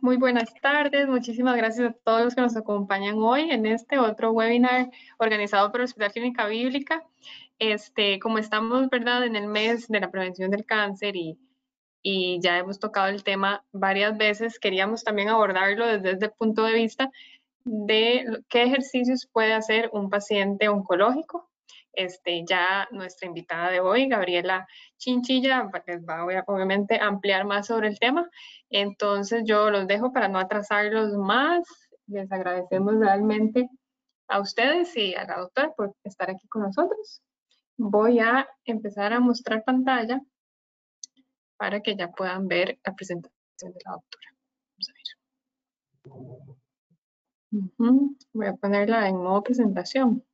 Muy buenas tardes, muchísimas gracias a todos los que nos acompañan hoy en este otro webinar organizado por el Hospital Clínica Bíblica. Este, como estamos, ¿verdad?, en el mes de la prevención del cáncer y, y ya hemos tocado el tema varias veces, queríamos también abordarlo desde el punto de vista de qué ejercicios puede hacer un paciente oncológico. Este, ya nuestra invitada de hoy, Gabriela Chinchilla, les va a obviamente ampliar más sobre el tema. Entonces yo los dejo para no atrasarlos más. Les agradecemos realmente a ustedes y a la doctora por estar aquí con nosotros. Voy a empezar a mostrar pantalla para que ya puedan ver la presentación de la doctora. Vamos a ver. Voy a ponerla en modo presentación.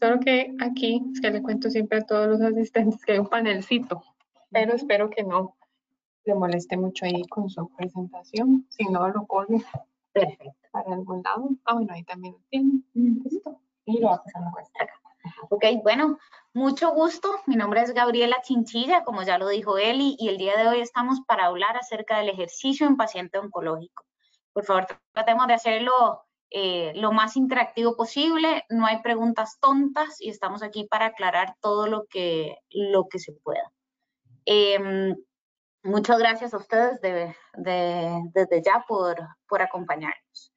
Solo que aquí, es que le cuento siempre a todos los asistentes que hay un panelcito, pero espero que no le moleste mucho ahí con su presentación. Si no, lo pone perfecto para algún lado. Ah, bueno, ahí también lo tiene. Listo. Y lo va a pasar acá. Ok, bueno, mucho gusto. Mi nombre es Gabriela Chinchilla, como ya lo dijo Eli, y el día de hoy estamos para hablar acerca del ejercicio en paciente oncológico. Por favor, tratemos de hacerlo eh, lo más interactivo posible. No hay preguntas tontas y estamos aquí para aclarar todo lo que, lo que se pueda. Eh, Muchas gracias a ustedes desde ya por, por acompañarnos.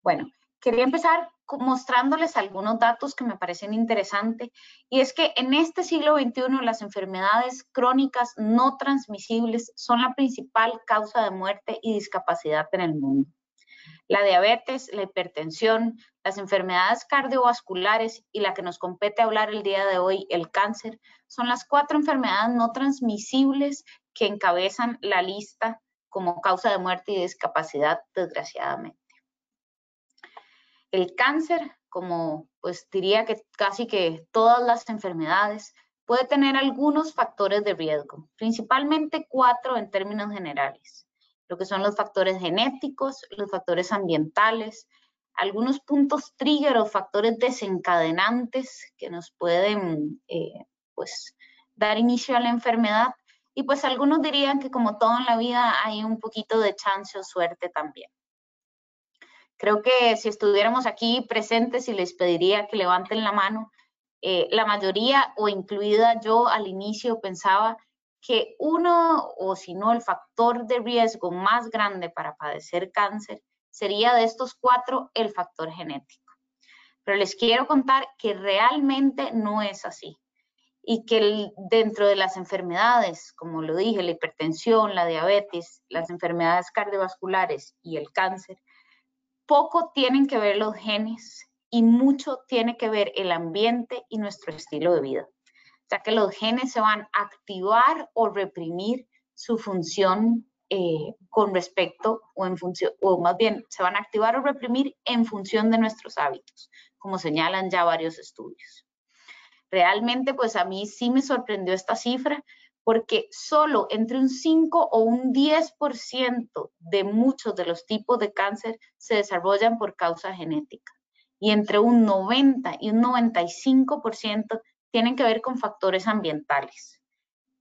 Bueno, quería empezar mostrándoles algunos datos que me parecen interesantes y es que en este siglo XXI las enfermedades crónicas no transmisibles son la principal causa de muerte y discapacidad en el mundo. La diabetes, la hipertensión, las enfermedades cardiovasculares y la que nos compete hablar el día de hoy, el cáncer, son las cuatro enfermedades no transmisibles que encabezan la lista como causa de muerte y discapacidad, desgraciadamente. El cáncer, como pues diría que casi que todas las enfermedades, puede tener algunos factores de riesgo, principalmente cuatro en términos generales, lo que son los factores genéticos, los factores ambientales, algunos puntos trigger o factores desencadenantes que nos pueden eh, pues, dar inicio a la enfermedad y pues algunos dirían que como todo en la vida hay un poquito de chance o suerte también. Creo que si estuviéramos aquí presentes y les pediría que levanten la mano, eh, la mayoría o incluida yo al inicio pensaba que uno o si no el factor de riesgo más grande para padecer cáncer sería de estos cuatro el factor genético. Pero les quiero contar que realmente no es así y que dentro de las enfermedades, como lo dije, la hipertensión, la diabetes, las enfermedades cardiovasculares y el cáncer, poco tienen que ver los genes y mucho tiene que ver el ambiente y nuestro estilo de vida. Sea que los genes se van a activar o reprimir su función eh, con respecto o en función, o más bien se van a activar o reprimir en función de nuestros hábitos, como señalan ya varios estudios. Realmente, pues a mí sí me sorprendió esta cifra porque solo entre un 5 o un 10% de muchos de los tipos de cáncer se desarrollan por causa genética y entre un 90 y un 95% tienen que ver con factores ambientales.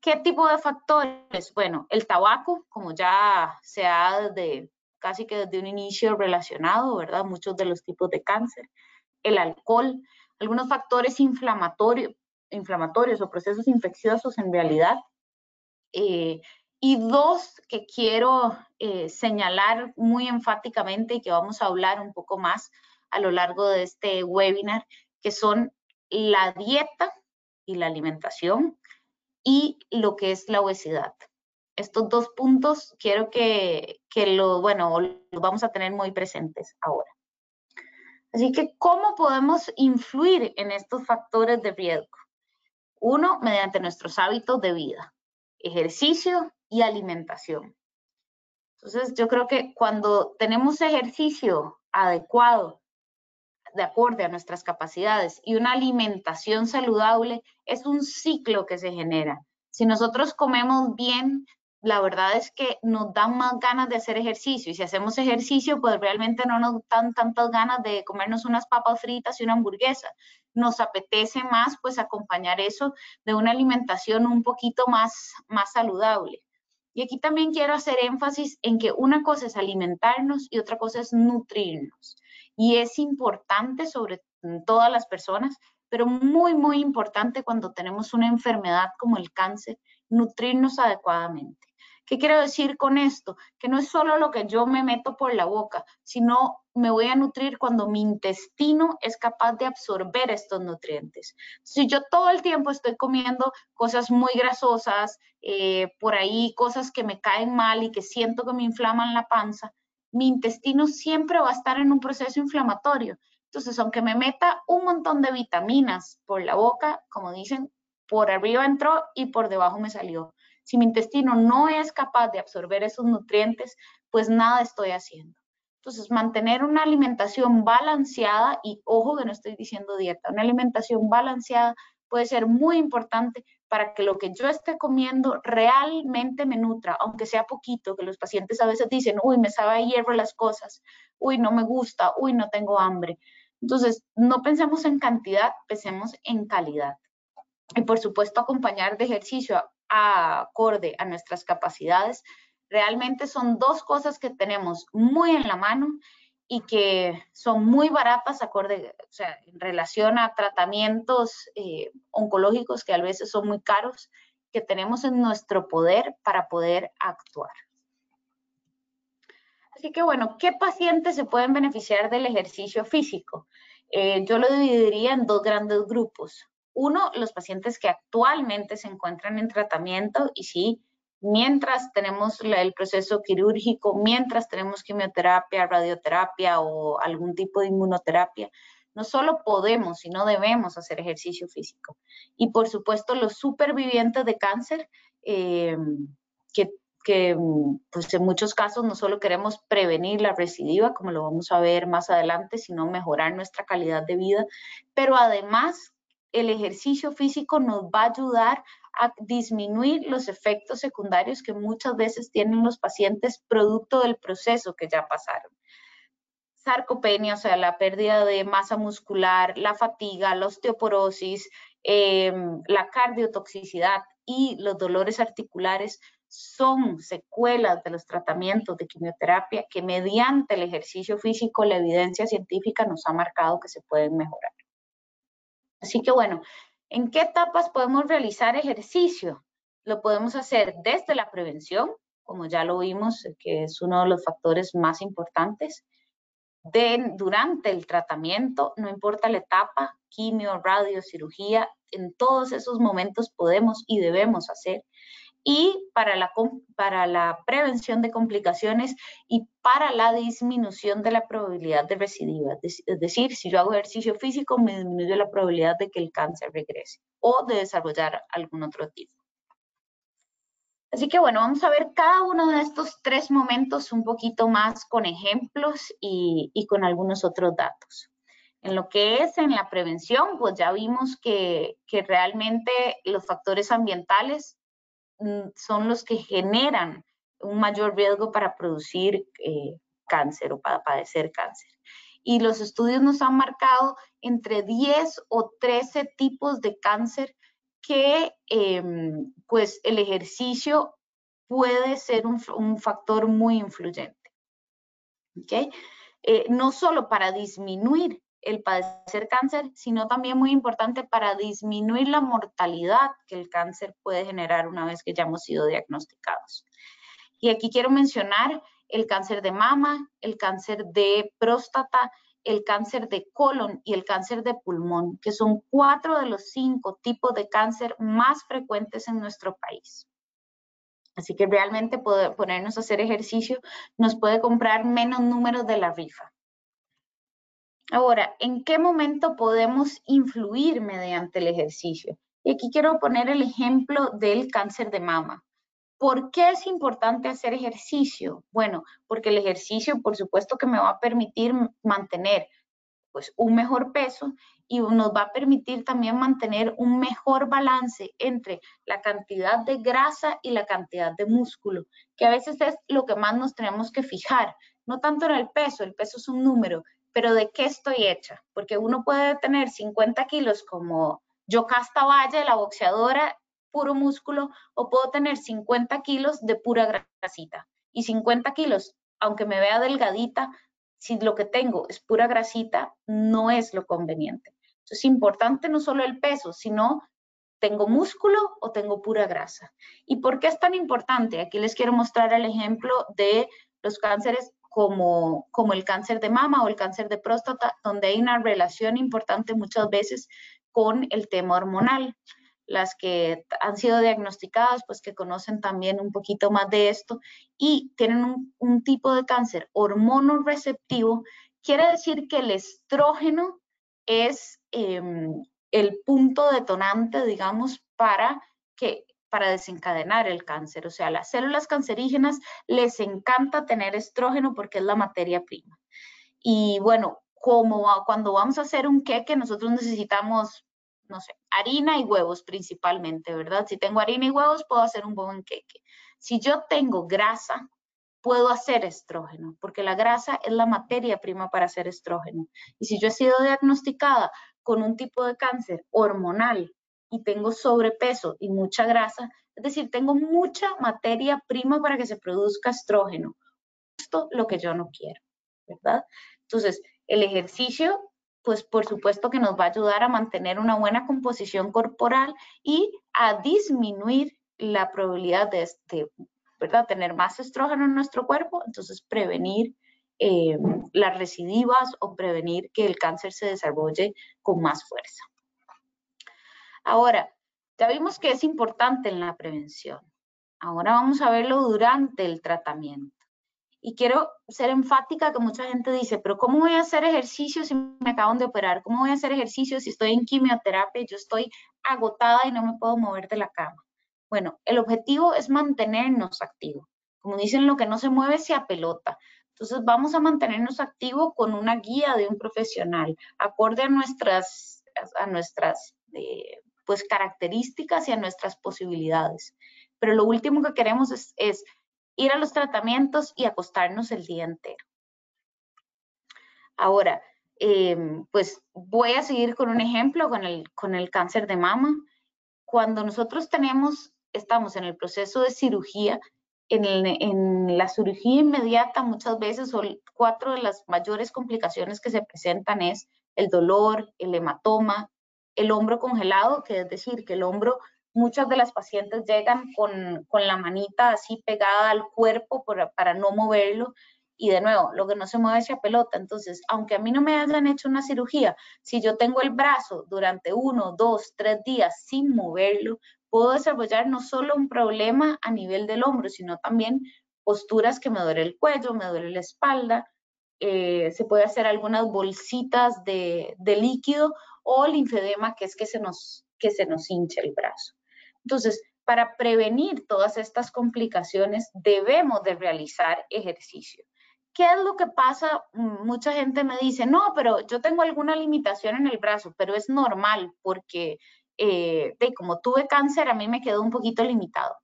¿Qué tipo de factores? Bueno, el tabaco, como ya se ha desde casi que desde un inicio relacionado, ¿verdad? Muchos de los tipos de cáncer. El alcohol, algunos factores inflamatorios, inflamatorios o procesos infecciosos en realidad. Eh, y dos que quiero eh, señalar muy enfáticamente y que vamos a hablar un poco más a lo largo de este webinar, que son la dieta y la alimentación y lo que es la obesidad. Estos dos puntos quiero que, que lo, bueno, lo vamos a tener muy presentes ahora. Así que, ¿cómo podemos influir en estos factores de riesgo? Uno, mediante nuestros hábitos de vida, ejercicio y alimentación. Entonces, yo creo que cuando tenemos ejercicio adecuado, de acuerdo a nuestras capacidades y una alimentación saludable, es un ciclo que se genera. Si nosotros comemos bien, la verdad es que nos dan más ganas de hacer ejercicio y si hacemos ejercicio, pues realmente no nos dan tantas ganas de comernos unas papas fritas y una hamburguesa. Nos apetece más pues acompañar eso de una alimentación un poquito más, más saludable. Y aquí también quiero hacer énfasis en que una cosa es alimentarnos y otra cosa es nutrirnos. Y es importante sobre todas las personas, pero muy, muy importante cuando tenemos una enfermedad como el cáncer, nutrirnos adecuadamente. ¿Qué quiero decir con esto? Que no es solo lo que yo me meto por la boca, sino me voy a nutrir cuando mi intestino es capaz de absorber estos nutrientes. Si yo todo el tiempo estoy comiendo cosas muy grasosas, eh, por ahí cosas que me caen mal y que siento que me inflaman la panza, mi intestino siempre va a estar en un proceso inflamatorio. Entonces, aunque me meta un montón de vitaminas por la boca, como dicen, por arriba entró y por debajo me salió. Si mi intestino no es capaz de absorber esos nutrientes, pues nada estoy haciendo. Entonces, mantener una alimentación balanceada, y ojo que no estoy diciendo dieta, una alimentación balanceada puede ser muy importante para que lo que yo esté comiendo realmente me nutra, aunque sea poquito, que los pacientes a veces dicen, uy, me sabe a hierro las cosas, uy, no me gusta, uy, no tengo hambre. Entonces, no pensemos en cantidad, pensemos en calidad. Y por supuesto, acompañar de ejercicio acorde a nuestras capacidades, realmente son dos cosas que tenemos muy en la mano y que son muy baratas acorde, o sea, en relación a tratamientos eh, oncológicos que a veces son muy caros, que tenemos en nuestro poder para poder actuar. Así que bueno, ¿qué pacientes se pueden beneficiar del ejercicio físico? Eh, yo lo dividiría en dos grandes grupos. Uno, los pacientes que actualmente se encuentran en tratamiento y sí, mientras tenemos el proceso quirúrgico, mientras tenemos quimioterapia, radioterapia o algún tipo de inmunoterapia, no solo podemos, sino debemos hacer ejercicio físico. Y por supuesto, los supervivientes de cáncer, eh, que, que, pues en muchos casos no solo queremos prevenir la recidiva, como lo vamos a ver más adelante, sino mejorar nuestra calidad de vida, pero además el ejercicio físico nos va a ayudar a disminuir los efectos secundarios que muchas veces tienen los pacientes producto del proceso que ya pasaron. Sarcopenia, o sea, la pérdida de masa muscular, la fatiga, la osteoporosis, em, la cardiotoxicidad y los dolores articulares son secuelas de los tratamientos de quimioterapia que mediante el ejercicio físico la evidencia científica nos ha marcado que se pueden mejorar. Así que bueno, ¿en qué etapas podemos realizar ejercicio? Lo podemos hacer desde la prevención, como ya lo vimos, que es uno de los factores más importantes. Durante el tratamiento, no importa la etapa, quimio, radio, cirugía, en todos esos momentos podemos y debemos hacer y para la, para la prevención de complicaciones y para la disminución de la probabilidad de recidiva. Es decir, si yo hago ejercicio físico, me disminuye la probabilidad de que el cáncer regrese o de desarrollar algún otro tipo. Así que bueno, vamos a ver cada uno de estos tres momentos un poquito más con ejemplos y, y con algunos otros datos. En lo que es en la prevención, pues ya vimos que, que realmente los factores ambientales son los que generan un mayor riesgo para producir eh, cáncer o para padecer cáncer. Y los estudios nos han marcado entre 10 o 13 tipos de cáncer que em, pues el ejercicio puede ser un, factor muy influyente. ¿Okay? Eh, no solo para disminuir el padecer cáncer, sino también muy importante para disminuir la mortalidad que el cáncer puede generar una vez que ya hemos sido diagnosticados. Y aquí quiero mencionar el cáncer de mama, el cáncer de próstata, el cáncer de colon y el cáncer de pulmón, que son cuatro de los cinco tipos de cáncer más frecuentes en nuestro país. Así que realmente ponernos a hacer ejercicio nos puede comprar menos números de la rifa. Ahora, ¿en qué momento podemos influir mediante el ejercicio? Y aquí quiero poner el ejemplo del cáncer de mama. ¿Por qué es importante hacer ejercicio? Bueno, porque el ejercicio, por supuesto, que me va a permitir mantener pues, un mejor peso y nos va a permitir también mantener un mejor balance entre la cantidad de grasa y la cantidad de músculo, que a veces es lo que más nos tenemos que fijar, no tanto en el peso, el peso es un número, pero ¿de qué estoy hecha? Porque uno puede tener 50 kilos como Yocasta Valle, la boxeadora, puro músculo o puedo tener 50 kilos de pura grasita. Y 50 kilos, aunque me vea delgadita, si lo que tengo es pura grasita, no es lo conveniente. Entonces, es importante no solo el peso, sino tengo músculo o tengo pura grasa. ¿Y por qué es tan importante? Aquí les quiero mostrar el ejemplo de los cánceres como, como el cáncer de mama o el cáncer de próstata, donde hay una relación importante muchas veces con el tema hormonal. Las que han sido diagnosticadas, pues que conocen también un poquito más de esto y tienen un, tipo de cáncer hormonoreceptivo, quiere decir que el estrógeno es em, el punto detonante, digamos, para que para desencadenar el cáncer. O sea, las células cancerígenas les encanta tener estrógeno porque es la materia prima. Y bueno, como cuando vamos a hacer un queque, nosotros necesitamos, no sé, harina y huevos principalmente, ¿verdad? Si tengo harina y huevos, puedo hacer un buen queque. Si yo tengo grasa, puedo hacer estrógeno, porque la grasa es la materia prima para hacer estrógeno. Y si yo he sido diagnosticada con un tipo de cáncer hormonal y tengo sobrepeso y mucha grasa, es decir, tengo mucha materia prima para que se produzca estrógeno. Esto lo que yo no quiero, ¿verdad? Entonces, el ejercicio, pues por supuesto que nos va a ayudar a mantener una buena composición corporal y a disminuir la probabilidad de, este, ¿verdad? tener más estrógeno en nuestro cuerpo, entonces prevenir eh, las recidivas o prevenir que el cáncer se desarrolle con más fuerza. Ahora, ya vimos que es importante en la prevención. Ahora vamos a verlo durante el tratamiento. Y quiero ser enfática que mucha gente dice, pero ¿cómo voy a hacer ejercicio si me acaban de operar? ¿Cómo voy a hacer ejercicio si estoy en quimioterapia yo estoy agotada y no me puedo mover de la cama? Bueno, el objetivo es mantenernos activos. Como dicen, lo que no se mueve se apelota. Entonces vamos a mantenernos activos con una guía de un profesional, acorde a nuestras, a nuestras eh, pues, características y a nuestras posibilidades. Pero lo último que queremos es, ir a los tratamientos y acostarnos el día entero. Ahora, em, pues voy a seguir con un ejemplo con el, con el cáncer de mama. Cuando nosotros tenemos, estamos en el proceso de cirugía, en, en, la cirugía inmediata muchas veces son cuatro de las mayores complicaciones que se presentan es el dolor, el hematoma, el hombro congelado, que es decir, que el hombro, muchas de las pacientes llegan con, la manita así pegada al cuerpo para no moverlo. Y de nuevo, lo que no se mueve es pelota. Entonces, aunque a mí no me hayan hecho una cirugía, si yo tengo el brazo durante uno, dos, tres días sin moverlo, puedo desarrollar no solo un problema a nivel del hombro, sino también posturas que me duele el cuello, me duele la espalda, eh, se puede hacer algunas bolsitas de, de líquido o linfedema, que es que se nos, que se nos hincha el brazo. Entonces, para prevenir todas estas complicaciones, debemos de realizar ejercicio. ¿Qué es lo que pasa? Mm, mucha gente me dice, no, pero yo tengo alguna limitación en el brazo, pero es normal porque eh, de como tuve cáncer, a mí me quedó un poquito limitado.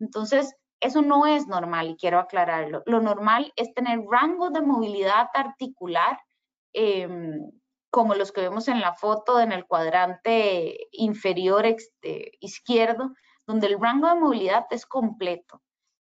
Entonces, eso no es normal y quiero aclararlo. Lo normal es tener rango de movilidad articular em, como los que vemos en la foto en el cuadrante inferior este, izquierdo, donde el rango de movilidad es completo.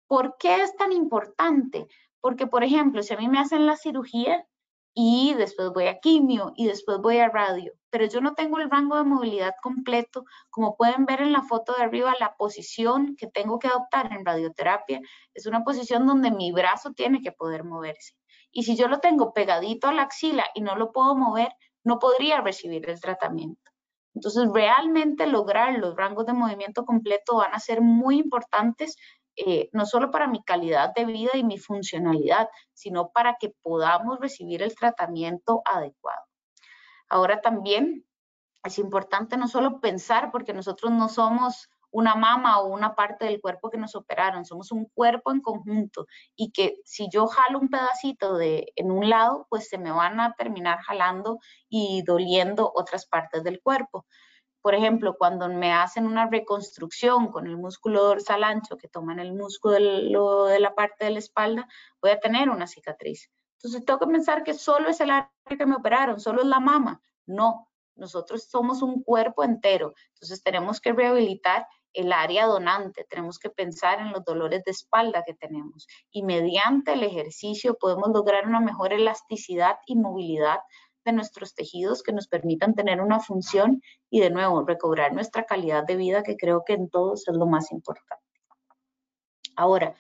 ¿Por qué es tan importante? Porque, por ejemplo, si a mí me hacen la cirugía y después voy a quimio y después voy a radio, pero yo no tengo el rango de movilidad completo, como pueden ver en la foto de arriba, la posición que tengo que adoptar en radioterapia es una posición donde mi brazo tiene que poder moverse. Y si yo lo tengo pegadito a la axila y no lo puedo mover, no podría recibir el tratamiento. Entonces, realmente lograr los rangos de movimiento completo van a ser muy importantes, eh, no solo para mi calidad de vida y mi funcionalidad, sino para que podamos recibir el tratamiento adecuado. Ahora también es importante no solo pensar, porque nosotros no somos una mama o una parte del cuerpo que nos operaron, somos un cuerpo en conjunto y que si yo jalo un pedacito de en un lado, pues se me van a terminar jalando y doliendo otras partes del cuerpo. Por ejemplo, cuando me hacen una reconstrucción con el músculo dorsal ancho, que toman el músculo de la parte de la espalda, voy a tener una cicatriz. Entonces tengo que pensar que solo es el área que me operaron, solo es la mama. No, nosotros somos un cuerpo entero. Entonces tenemos que rehabilitar el área donante, tenemos que pensar en los dolores de espalda que tenemos y mediante el ejercicio podemos lograr una mejor elasticidad y movilidad de nuestros tejidos que nos permitan tener una función y de nuevo recobrar nuestra calidad de vida que creo que en todos es lo más importante. Ahora,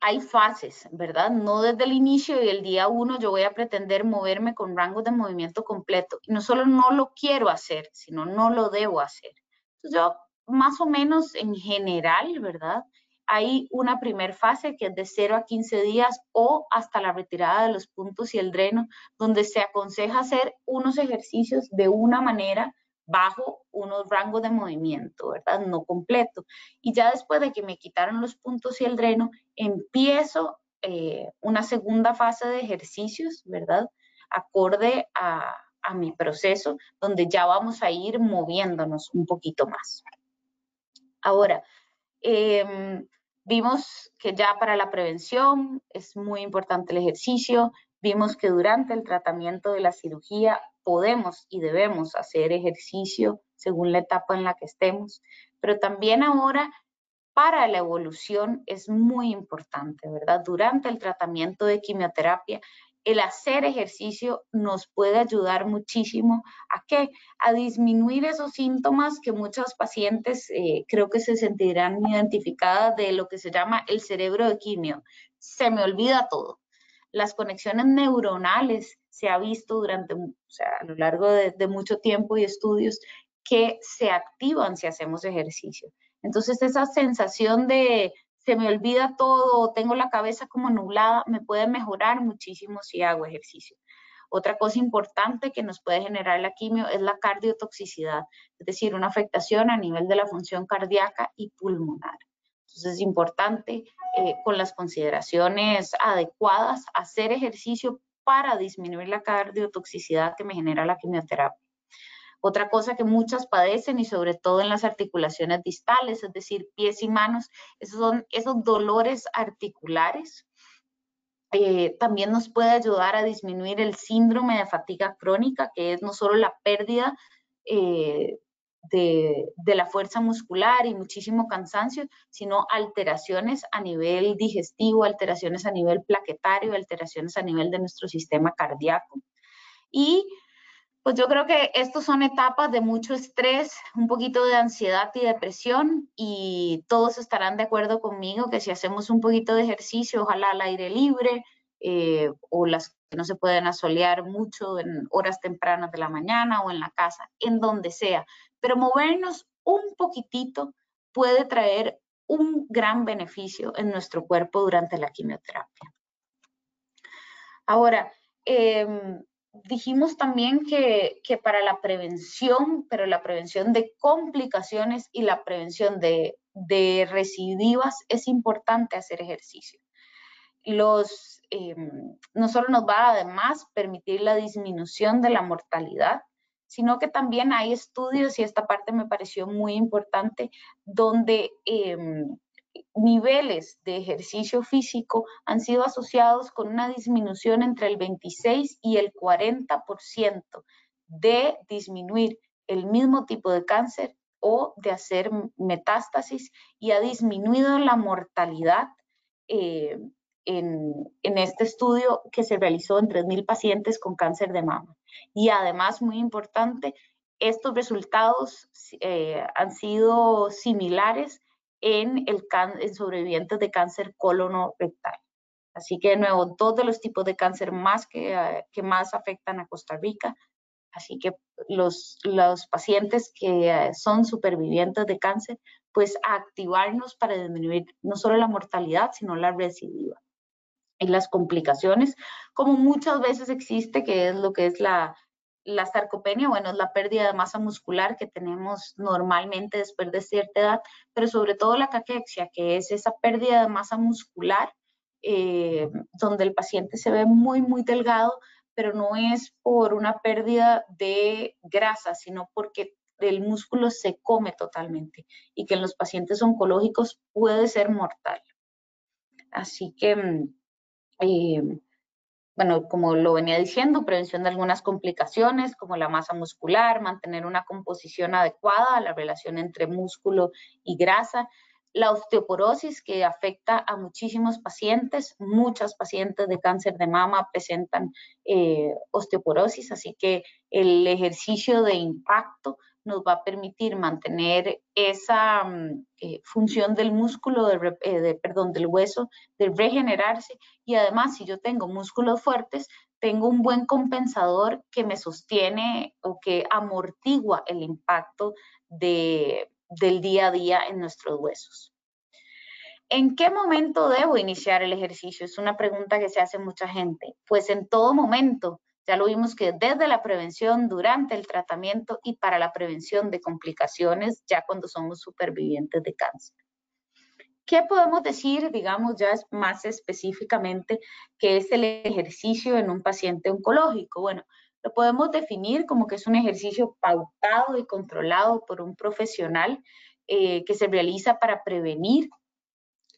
hay fases, ¿verdad? No desde el inicio y el día uno yo voy a pretender moverme con rango de movimiento completo. Y no solo no lo quiero hacer, sino no lo debo hacer. Entonces yo más o menos en general, ¿verdad? Hay una primer fase que es de 0 a 15 días o hasta la retirada de los puntos y el dreno, donde se aconseja hacer unos ejercicios de una manera bajo unos rangos de movimiento, ¿verdad? No completo. Y ya después de que me quitaron los puntos y el dreno, empiezo eh, una segunda fase de ejercicios, ¿verdad? Acorde a, mi proceso, donde ya vamos a ir moviéndonos un poquito más. Ahora, em, vimos que ya para la prevención es muy importante el ejercicio, vimos que durante el tratamiento de la cirugía podemos y debemos hacer ejercicio según la etapa en la que estemos, pero también ahora para la evolución es muy importante, ¿verdad? Durante el tratamiento de quimioterapia, el hacer ejercicio nos puede ayudar muchísimo a qué? A disminuir esos síntomas que muchos pacientes eh, creo que se sentirán identificadas de lo que se llama el cerebro de quimio. Se me olvida todo. Las conexiones neuronales se ha visto durante, a lo largo de, mucho tiempo y estudios que se activan si hacemos ejercicio. Entonces, esa sensación de se me olvida todo, tengo la cabeza como nublada, me puede mejorar muchísimo si hago ejercicio. Otra cosa importante que nos puede generar la quimio es la cardiotoxicidad, es decir, una afectación a nivel de la función cardíaca y pulmonar. Entonces es importante eh, con las consideraciones adecuadas hacer ejercicio para disminuir la cardiotoxicidad que me genera la quimioterapia. Otra cosa que muchas padecen y sobre todo en las articulaciones distales, es decir, pies y manos, esos son esos dolores articulares. Eh, también nos puede ayudar a disminuir el síndrome de fatiga crónica, que es no solo la pérdida eh, de, la fuerza muscular y muchísimo cansancio, sino alteraciones a nivel digestivo, alteraciones a nivel plaquetario, alteraciones a nivel de nuestro sistema cardíaco. Y pues yo creo que estos son etapas de mucho estrés, un poquito de ansiedad y depresión y todos estarán de acuerdo conmigo que si hacemos un poquito de ejercicio, ojalá al aire libre eh, o las que no se pueden asolear mucho en horas tempranas de la mañana o en la casa, en donde sea, pero movernos un poquitito puede traer un gran beneficio en nuestro cuerpo durante la quimioterapia. Ahora, em, dijimos también que, para la prevención, pero la prevención de complicaciones y la prevención de, de recidivas es importante hacer ejercicio. Los, em, no solo nos va a además permitir la disminución de la mortalidad, sino que también hay estudios, y esta parte me pareció muy importante, donde em, niveles de ejercicio físico han sido asociados con una disminución entre el 26 y el 40% de disminuir el mismo tipo de cáncer o de hacer metástasis y ha disminuido la mortalidad eh, en, este estudio que se realizó en 3.000 pacientes con cáncer de mama. Y además, muy importante, estos resultados eh, han sido similares en, el en sobrevivientes de cáncer colono-rectal. Así que de nuevo, dos los tipos de cáncer más que, eh, que más afectan a Costa Rica. Así que los, pacientes que eh, son supervivientes de cáncer, pues activarnos para disminuir no solo la mortalidad, sino la recidiva. Y las complicaciones, como muchas veces existe, que es lo que es la, la sarcopenia, bueno, es la pérdida de masa muscular que tenemos normalmente después de cierta edad, pero sobre todo la caquexia, que es esa pérdida de masa muscular, eh, donde el paciente se ve muy, muy delgado, pero no es por una pérdida de grasa, sino porque el músculo se come totalmente y que en los pacientes oncológicos puede ser mortal. Así que mm, eh, bueno, como lo venía diciendo, prevención de algunas complicaciones como la masa muscular, mantener una composición adecuada a la relación entre músculo y grasa, la osteoporosis que afecta a muchísimos pacientes, muchas pacientes de cáncer de mama presentan eh, osteoporosis, así que el ejercicio de impacto nos va a permitir mantener esa mm, eh, función del músculo, eh, de, perdón, del hueso, de regenerarse y además si yo tengo músculos fuertes, tengo un buen compensador que me sostiene o que amortigua el impacto de, del día a día en nuestros huesos. ¿En qué momento debo iniciar el ejercicio? Es una pregunta que se hace mucha gente. Pues en todo momento. Ya lo vimos que desde la prevención, durante el tratamiento y para la prevención de complicaciones, ya cuando somos supervivientes de cáncer. ¿Qué podemos decir, digamos, ya más específicamente, que es el ejercicio en un paciente oncológico? Bueno, lo podemos definir como que es un ejercicio pautado y controlado por un profesional eh, que se realiza para prevenir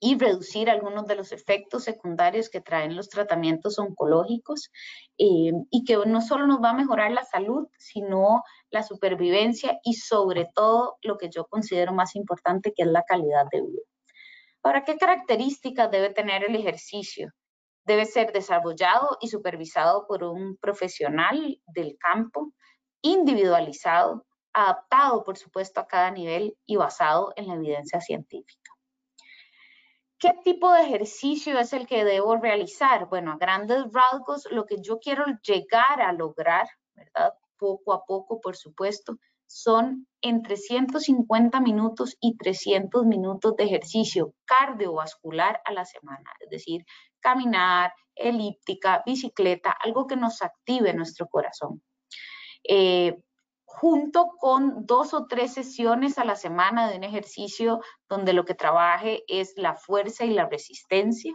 y reducir algunos de los efectos secundarios que traen los tratamientos oncológicos eh, y que no solo nos va a mejorar la salud, sino la supervivencia y sobre todo lo que yo considero más importante, que es la calidad de vida. Ahora, ¿qué características debe tener el ejercicio? Debe ser desarrollado y supervisado por un profesional del campo, individualizado, adaptado, por supuesto, a cada nivel y basado en la evidencia científica. ¿Qué tipo de ejercicio es el que debo realizar? Bueno, a grandes rasgos, lo que yo quiero llegar a lograr, ¿verdad? Poco a poco, por supuesto, son entre 150 minutos y 300 minutos de ejercicio cardiovascular a la semana, es decir, caminar, elíptica, bicicleta, algo que nos active nuestro corazón. Eh, junto con dos o tres sesiones a la semana de un ejercicio donde lo que trabaje es la fuerza y la resistencia.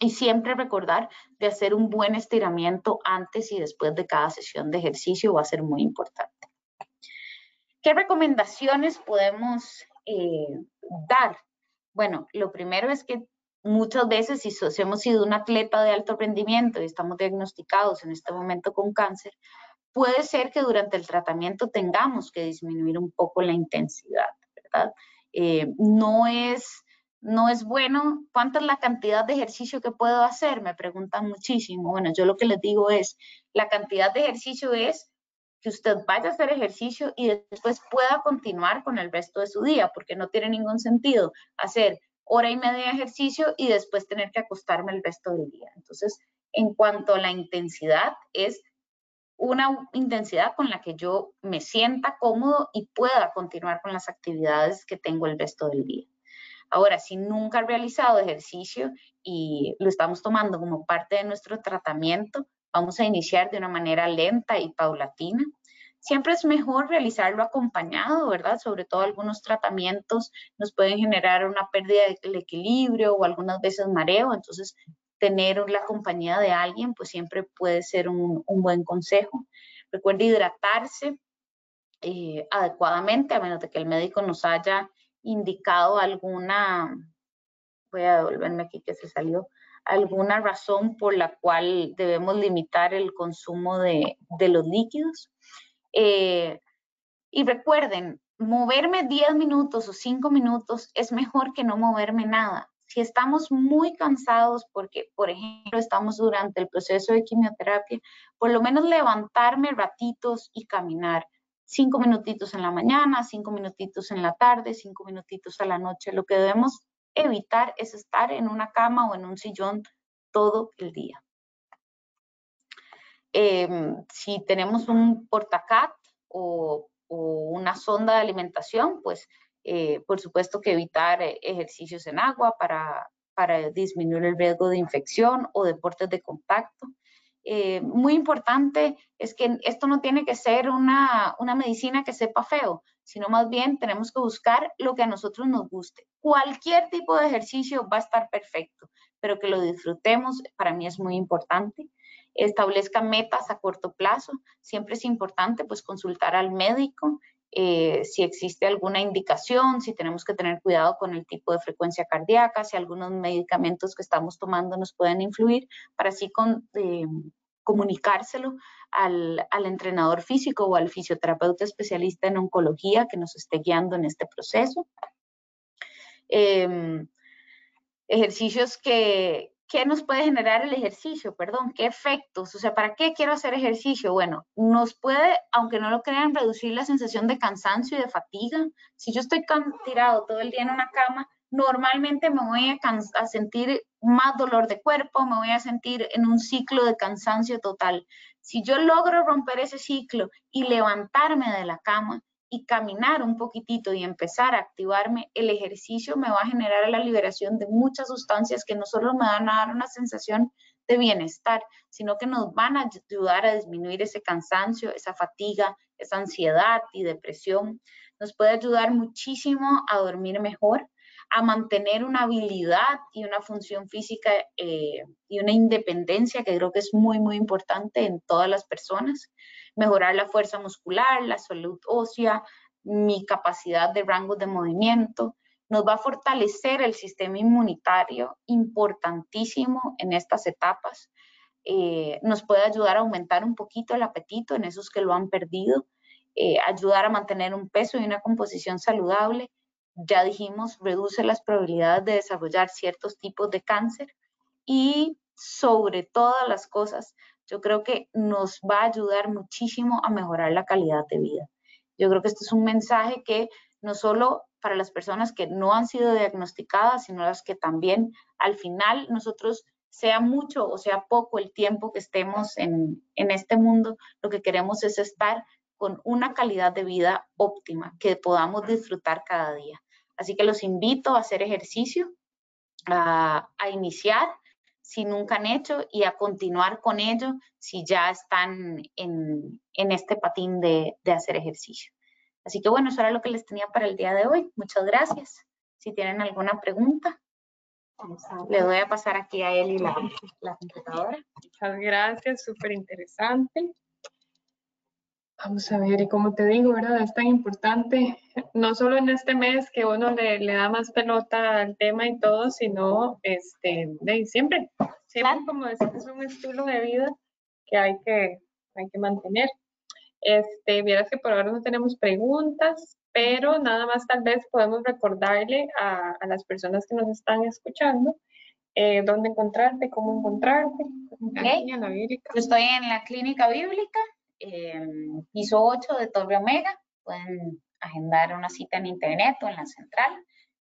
Y siempre recordar de hacer un buen estiramiento antes y después de cada sesión de ejercicio va a ser muy importante. ¿Qué recomendaciones podemos eh, dar? Bueno, lo primero es que muchas veces si hemos sido un atleta de alto rendimiento y estamos diagnosticados en este momento con cáncer, puede ser que durante el tratamiento tengamos que disminuir un poco la intensidad, ¿verdad? Eh, no es no es bueno, ¿cuánta es la cantidad de ejercicio que puedo hacer? Me preguntan muchísimo. Bueno, yo lo que les digo es, la cantidad de ejercicio es que usted vaya a hacer ejercicio y después pueda continuar con el resto de su día, porque no tiene ningún sentido hacer hora y media de ejercicio y después tener que acostarme el resto del día. Entonces, en cuanto a la intensidad, es una intensidad con la que yo me sienta cómodo y pueda continuar con las actividades que tengo el resto del día. Ahora, si nunca he realizado ejercicio y lo estamos tomando como parte de nuestro tratamiento, vamos a iniciar de una manera lenta y paulatina. Siempre es mejor realizarlo acompañado, ¿verdad? Sobre todo algunos tratamientos nos pueden generar una pérdida del equilibrio o algunas veces mareo, entonces tener la compañía de alguien, pues siempre puede ser un, buen consejo. Recuerde hidratarse eh, adecuadamente, a menos de que el médico nos haya indicado alguna, voy a devolverme aquí que se salió, alguna razón por la cual debemos limitar el consumo de, los líquidos. Eh, y recuerden, moverme 10 minutos o 5 minutos es mejor que no moverme nada si estamos muy cansados porque, por ejemplo, estamos durante el proceso de quimioterapia, por lo menos levantarme ratitos y caminar. Cinco minutitos en la mañana, cinco minutitos en la tarde, cinco minutitos a la noche. Lo que debemos evitar es estar en una cama o en un sillón todo el día. Em, si tenemos un portacat o, o una sonda de alimentación, pues eh, por supuesto que evitar eh, ejercicios en agua para, para, disminuir el riesgo de infección o deportes de contacto. Eh, muy importante es que esto no tiene que ser una, una medicina que sepa feo, sino más bien tenemos que buscar lo que a nosotros nos guste. Cualquier tipo de ejercicio va a estar perfecto, pero que lo disfrutemos para mí es muy importante establezca metas a corto plazo. Siempre es importante pues consultar al médico eh, si existe alguna indicación, si tenemos que tener cuidado con el tipo de frecuencia cardíaca, si algunos medicamentos que estamos tomando nos pueden influir, para así eh, comunicárselo al, entrenador físico o al fisioterapeuta especialista en oncología que nos esté guiando en este proceso. Em, ejercicios que, ¿qué nos puede generar el ejercicio? Perdón, ¿qué efectos? O sea, ¿para qué quiero hacer ejercicio? Bueno, nos puede, aunque no lo crean, reducir la sensación de cansancio y de fatiga. Si yo estoy tirado todo el día en una cama, normalmente me voy a, a, sentir más dolor de cuerpo, me voy a sentir en un ciclo de cansancio total. Si yo logro romper ese ciclo y levantarme de la cama, y caminar un poquitito y empezar a activarme, el ejercicio me va a generar la liberación de muchas sustancias que no solo me van a dar una sensación de bienestar, sino que nos van a ayudar a disminuir ese cansancio, esa fatiga, esa ansiedad y depresión. Nos puede ayudar muchísimo a dormir mejor, a mantener una habilidad y una función física eh, y una independencia que creo que es muy, muy importante en todas las personas mejorar la fuerza muscular, la salud ósea, mi capacidad de rango de movimiento. Nos va a fortalecer el sistema inmunitario, importantísimo en estas etapas. Eh, nos puede ayudar a aumentar un poquito el apetito en esos que lo han perdido, eh, ayudar a mantener un peso y una composición saludable. Ya dijimos, reduce las probabilidades de desarrollar ciertos tipos de cáncer y sobre todas las cosas, yo creo que nos va a ayudar muchísimo a mejorar la calidad de vida. Yo creo que este es un mensaje que no solo para las personas que no han sido diagnosticadas, sino las que también al final nosotros, sea mucho o sea poco el tiempo que estemos en, en este mundo, lo que queremos es estar con una calidad de vida óptima, que podamos disfrutar cada día. Así que los invito a hacer ejercicio, a, a iniciar si nunca han hecho y a continuar con ello si ya están en, este patín de, hacer ejercicio. Así que bueno, eso era lo que les tenía para el día de hoy. Muchas gracias. Si tienen alguna pregunta, le voy a pasar aquí a él y la, la computadora. Muchas gracias, súper interesante. Vamos a ver, y como te digo, ¿verdad? Es tan importante, no solo en este mes que uno le, le da más pelota al tema y todo, sino este, de siempre. Siempre, como decir, es un estilo de vida que hay que, hay que mantener. Este, vieras que por ahora no tenemos preguntas, pero nada más tal vez podemos recordarle a, a las personas que nos están escuchando eh, dónde encontrarte, cómo encontrarte. Okay. Yo estoy en la clínica bíblica piso 8 de Torre Omega. Pueden agendar una cita en internet o en la central.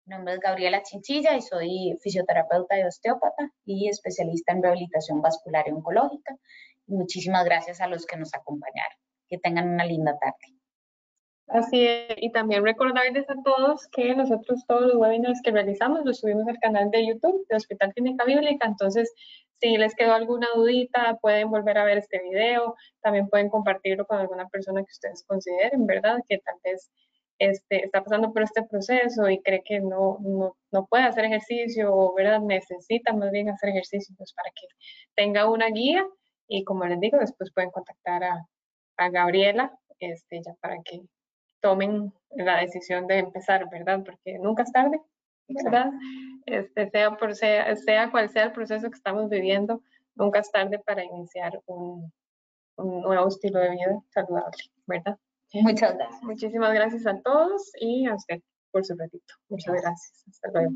Mi nombre es Gabriela Chinchilla y soy fisioterapeuta y osteópata y especialista en rehabilitación vascular y oncológica. muchísimas gracias a los que nos acompañaron. Que tengan una linda tarde. Así es, y también recordarles a todos que nosotros todos los webinars que realizamos los subimos al canal de YouTube de Hospital Clínica Bíblica, entonces si les quedó alguna dudita pueden volver a ver este video, también pueden compartirlo con alguna persona que ustedes consideren, ¿verdad? Que tal vez este, está pasando por este proceso y cree que no, no, no puede hacer ejercicio o, ¿verdad? Necesita más bien hacer ejercicio pues, para que tenga una guía y como les digo, después pueden contactar a, a Gabriela este, ya para que tomen la decisión de empezar, ¿verdad? Porque nunca es tarde, ¿verdad? Este, sea, por sea, sea cual sea el proceso que estamos viviendo, nunca es tarde para iniciar un, un nuevo estilo de vida saludable, ¿verdad? Muchas gracias. Muchísimas gracias a todos y a usted por su ratito. Muchas gracias. Hasta luego.